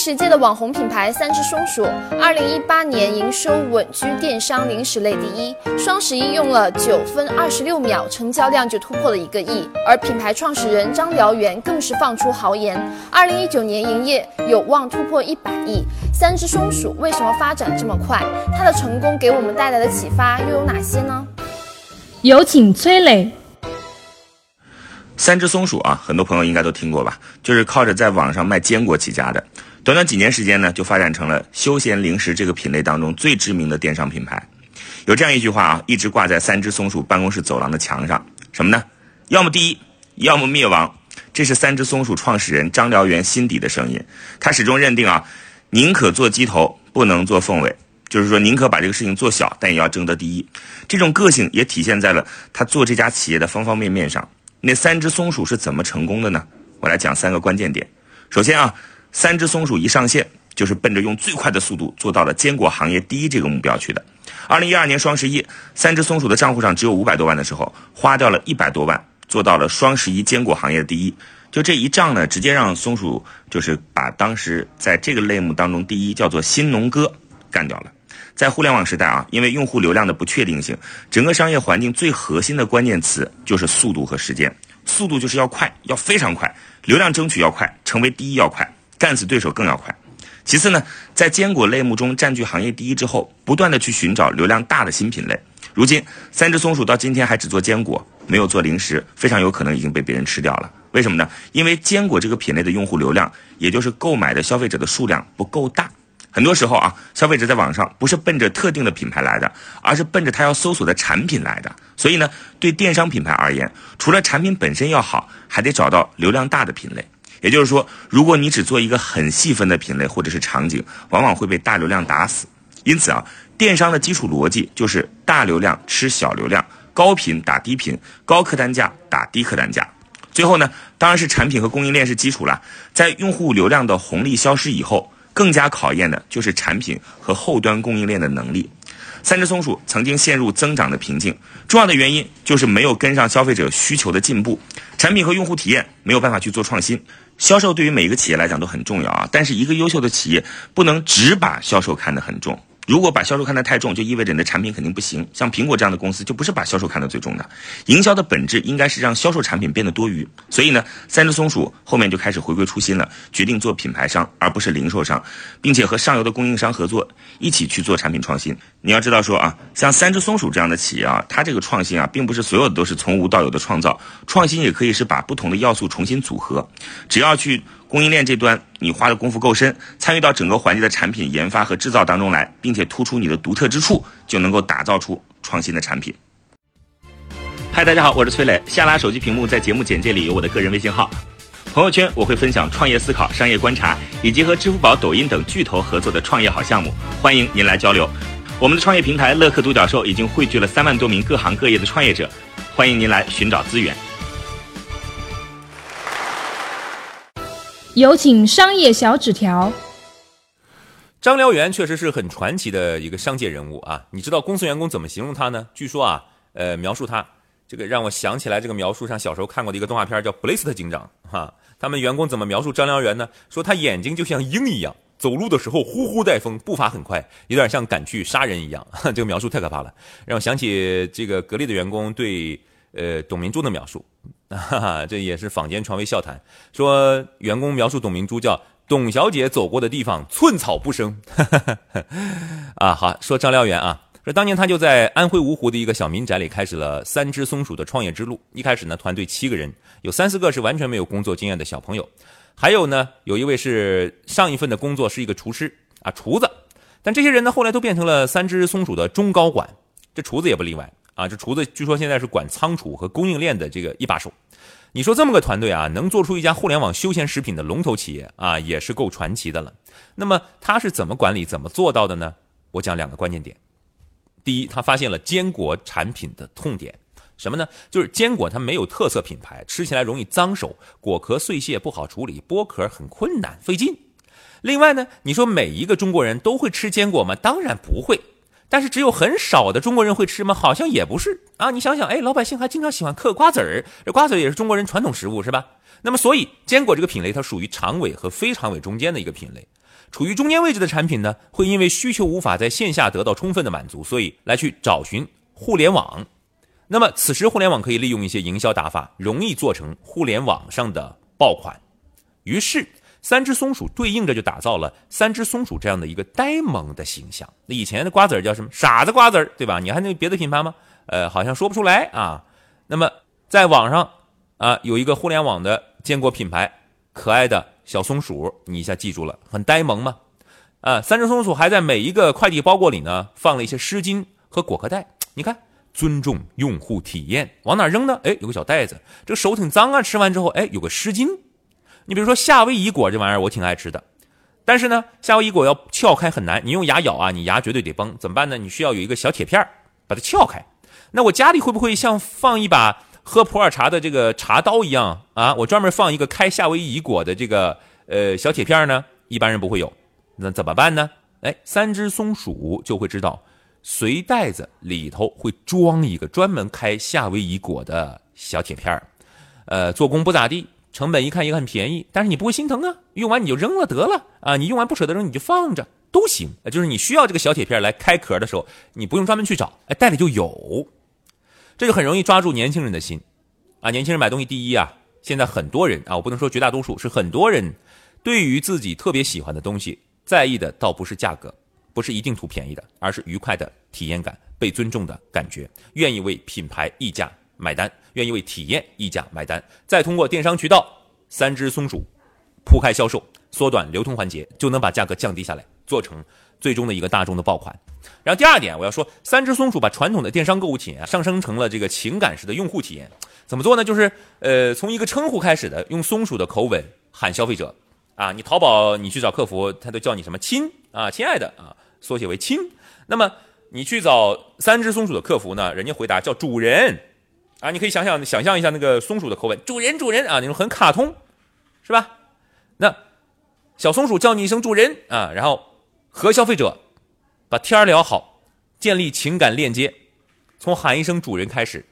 零食界的网红品牌三只松鼠，二零一八年营收稳居电商零食类第一。双十一用了九分二十六秒，成交量就突破了一个亿。而品牌创始人张燎原更是放出豪言，二零一九年营业有望突破一百亿。三只松鼠为什么发展这么快？它的成功给我们带来的启发又有哪些呢？有请崔磊。三只松鼠啊，很多朋友应该都听过吧？就是靠着在网上卖坚果起家的，短短几年时间呢，就发展成了休闲零食这个品类当中最知名的电商品牌。有这样一句话啊，一直挂在三只松鼠办公室走廊的墙上，什么呢？要么第一，要么灭亡。这是三只松鼠创始人张燎原心底的声音。他始终认定啊，宁可做鸡头，不能做凤尾，就是说宁可把这个事情做小，但也要争得第一。这种个性也体现在了他做这家企业的方方面面上。那三只松鼠是怎么成功的呢？我来讲三个关键点。首先啊，三只松鼠一上线就是奔着用最快的速度做到了坚果行业第一这个目标去的。二零一二年双十一，三只松鼠的账户上只有五百多万的时候，花掉了一百多万，做到了双十一坚果行业的第一。就这一仗呢，直接让松鼠就是把当时在这个类目当中第一叫做新农哥干掉了。在互联网时代啊，因为用户流量的不确定性，整个商业环境最核心的关键词就是速度和时间。速度就是要快，要非常快；流量争取要快，成为第一要快，干死对手更要快。其次呢，在坚果类目中占据行业第一之后，不断的去寻找流量大的新品类。如今，三只松鼠到今天还只做坚果，没有做零食，非常有可能已经被别人吃掉了。为什么呢？因为坚果这个品类的用户流量，也就是购买的消费者的数量不够大。很多时候啊，消费者在网上不是奔着特定的品牌来的，而是奔着他要搜索的产品来的。所以呢，对电商品牌而言，除了产品本身要好，还得找到流量大的品类。也就是说，如果你只做一个很细分的品类或者是场景，往往会被大流量打死。因此啊，电商的基础逻辑就是大流量吃小流量，高频打低频，高客单价打低客单价。最后呢，当然是产品和供应链是基础了。在用户流量的红利消失以后。更加考验的就是产品和后端供应链的能力。三只松鼠曾经陷入增长的瓶颈，重要的原因就是没有跟上消费者需求的进步，产品和用户体验没有办法去做创新。销售对于每一个企业来讲都很重要啊，但是一个优秀的企业不能只把销售看得很重。如果把销售看得太重，就意味着你的产品肯定不行。像苹果这样的公司，就不是把销售看得最重的。营销的本质应该是让销售产品变得多余。所以呢，三只松鼠后面就开始回归初心了，决定做品牌商而不是零售商，并且和上游的供应商合作，一起去做产品创新。你要知道说啊，像三只松鼠这样的企业啊，它这个创新啊，并不是所有的都是从无到有的创造，创新也可以是把不同的要素重新组合。只要去。供应链这端，你花的功夫够深，参与到整个环节的产品研发和制造当中来，并且突出你的独特之处，就能够打造出创新的产品。嗨，大家好，我是崔磊。下拉手机屏幕，在节目简介里有我的个人微信号。朋友圈我会分享创业思考、商业观察，以及和支付宝、抖音等巨头合作的创业好项目，欢迎您来交流。我们的创业平台乐客独角兽已经汇聚了三万多名各行各业的创业者，欢迎您来寻找资源。有请商业小纸条。张燎原确实是很传奇的一个商界人物啊！你知道公司员工怎么形容他呢？据说啊，呃，描述他这个让我想起来这个描述上小时候看过的一个动画片叫《布雷斯特警长》哈。他们员工怎么描述张燎原呢？说他眼睛就像鹰一样，走路的时候呼呼带风，步伐很快，有点像赶去杀人一样。这个描述太可怕了，让我想起这个格力的员工对呃董明珠的描述。哈哈，这也是坊间传为笑谈，说员工描述董明珠叫董小姐走过的地方寸草不生。啊，好说张燎原啊，说当年他就在安徽芜湖的一个小民宅里开始了三只松鼠的创业之路。一开始呢，团队七个人，有三四个是完全没有工作经验的小朋友，还有呢，有一位是上一份的工作是一个厨师啊，厨子。但这些人呢，后来都变成了三只松鼠的中高管，这厨子也不例外。啊，这厨子据说现在是管仓储和供应链的这个一把手。你说这么个团队啊，能做出一家互联网休闲食品的龙头企业啊，也是够传奇的了。那么他是怎么管理、怎么做到的呢？我讲两个关键点。第一，他发现了坚果产品的痛点，什么呢？就是坚果它没有特色品牌，吃起来容易脏手，果壳碎屑不好处理，剥壳很困难费劲。另外呢，你说每一个中国人都会吃坚果吗？当然不会。但是只有很少的中国人会吃吗？好像也不是啊。你想想，哎，老百姓还经常喜欢嗑瓜子儿，这瓜子儿也是中国人传统食物，是吧？那么，所以坚果这个品类它属于长尾和非长尾中间的一个品类，处于中间位置的产品呢，会因为需求无法在线下得到充分的满足，所以来去找寻互联网。那么此时互联网可以利用一些营销打法，容易做成互联网上的爆款。于是。三只松鼠对应着就打造了三只松鼠这样的一个呆萌的形象。那以前的瓜子儿叫什么？傻子瓜子儿，对吧？你还那别的品牌吗？呃，好像说不出来啊。那么在网上啊，有一个互联网的坚果品牌，可爱的小松鼠，你一下记住了，很呆萌吗？啊，三只松鼠还在每一个快递包裹里呢，放了一些湿巾和果壳袋。你看，尊重用户体验，往哪扔呢？哎，有个小袋子，这个手挺脏啊。吃完之后，哎，有个湿巾。你比如说夏威夷果这玩意儿，我挺爱吃的，但是呢，夏威夷果要撬开很难，你用牙咬啊，你牙绝对得崩，怎么办呢？你需要有一个小铁片把它撬开。那我家里会不会像放一把喝普洱茶的这个茶刀一样啊？我专门放一个开夏威夷果的这个呃小铁片呢？一般人不会有，那怎么办呢？哎，三只松鼠就会知道，随袋子里头会装一个专门开夏威夷果的小铁片儿。呃，做工不咋地。成本一看也很便宜，但是你不会心疼啊，用完你就扔了得了啊，你用完不舍得扔你就放着都行，就是你需要这个小铁片来开壳的时候，你不用专门去找，哎，袋里就有，这就很容易抓住年轻人的心，啊，年轻人买东西第一啊，现在很多人啊，我不能说绝大多数，是很多人对于自己特别喜欢的东西，在意的倒不是价格，不是一定图便宜的，而是愉快的体验感，被尊重的感觉，愿意为品牌溢价。买单，愿意为体验溢价买单，再通过电商渠道三只松鼠铺开销售，缩短流通环节，就能把价格降低下来，做成最终的一个大众的爆款。然后第二点，我要说，三只松鼠把传统的电商购物体验上升成了这个情感式的用户体验。怎么做呢？就是呃，从一个称呼开始的，用松鼠的口吻喊消费者啊，你淘宝你去找客服，他都叫你什么亲啊，亲爱的啊，缩写为亲。那么你去找三只松鼠的客服呢，人家回答叫主人。啊，你可以想想想象一下那个松鼠的口吻，主人主人啊，那种很卡通，是吧？那小松鼠叫你一声主人啊，然后和消费者把天聊好，建立情感链接，从喊一声主人开始，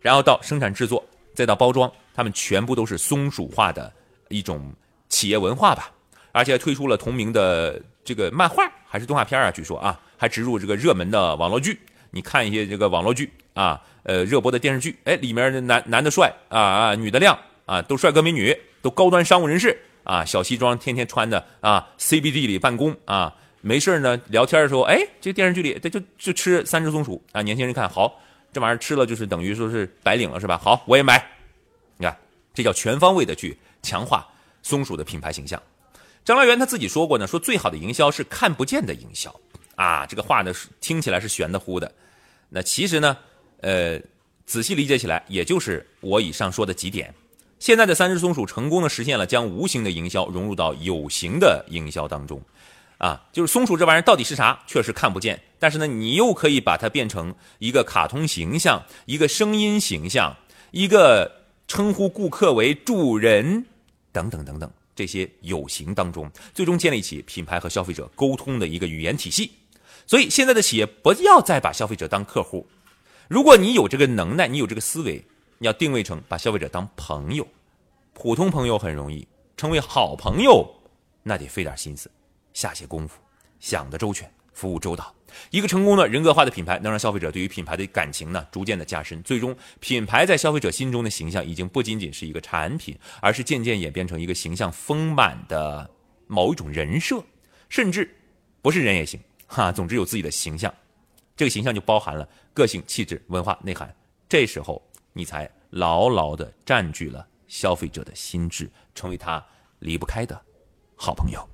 然后到生产制作，再到包装，他们全部都是松鼠化的一种企业文化吧。而且推出了同名的这个漫画还是动画片啊，据说啊，还植入这个热门的网络剧，你看一些这个网络剧啊。呃，热播的电视剧，哎，里面的男男的帅啊啊，女的靓啊，都帅哥美女，都高端商务人士啊，小西装天天穿的啊，CBD 里办公啊，没事呢聊天的时候，哎，这电视剧里，这就就吃三只松鼠啊，年轻人看好，这玩意儿吃了就是等于说是白领了是吧？好，我也买，你看，这叫全方位的去强化松鼠的品牌形象。张来元他自己说过呢，说最好的营销是看不见的营销啊，这个话呢听起来是玄的乎的，那其实呢。呃，仔细理解起来，也就是我以上说的几点。现在的三只松鼠成功的实现了将无形的营销融入到有形的营销当中，啊，就是松鼠这玩意儿到底是啥，确实看不见。但是呢，你又可以把它变成一个卡通形象，一个声音形象，一个称呼顾客为主人等等等等这些有形当中，最终建立起品牌和消费者沟通的一个语言体系。所以，现在的企业不要再把消费者当客户。如果你有这个能耐，你有这个思维，你要定位成把消费者当朋友，普通朋友很容易，成为好朋友，那得费点心思，下些功夫，想得周全，服务周到。一个成功的人格化的品牌，能让消费者对于品牌的感情呢逐渐的加深，最终品牌在消费者心中的形象已经不仅仅是一个产品，而是渐渐演变成一个形象丰满的某一种人设，甚至不是人也行，哈，总之有自己的形象。这个形象就包含了个性、气质、文化内涵，这时候你才牢牢的占据了消费者的心智，成为他离不开的好朋友。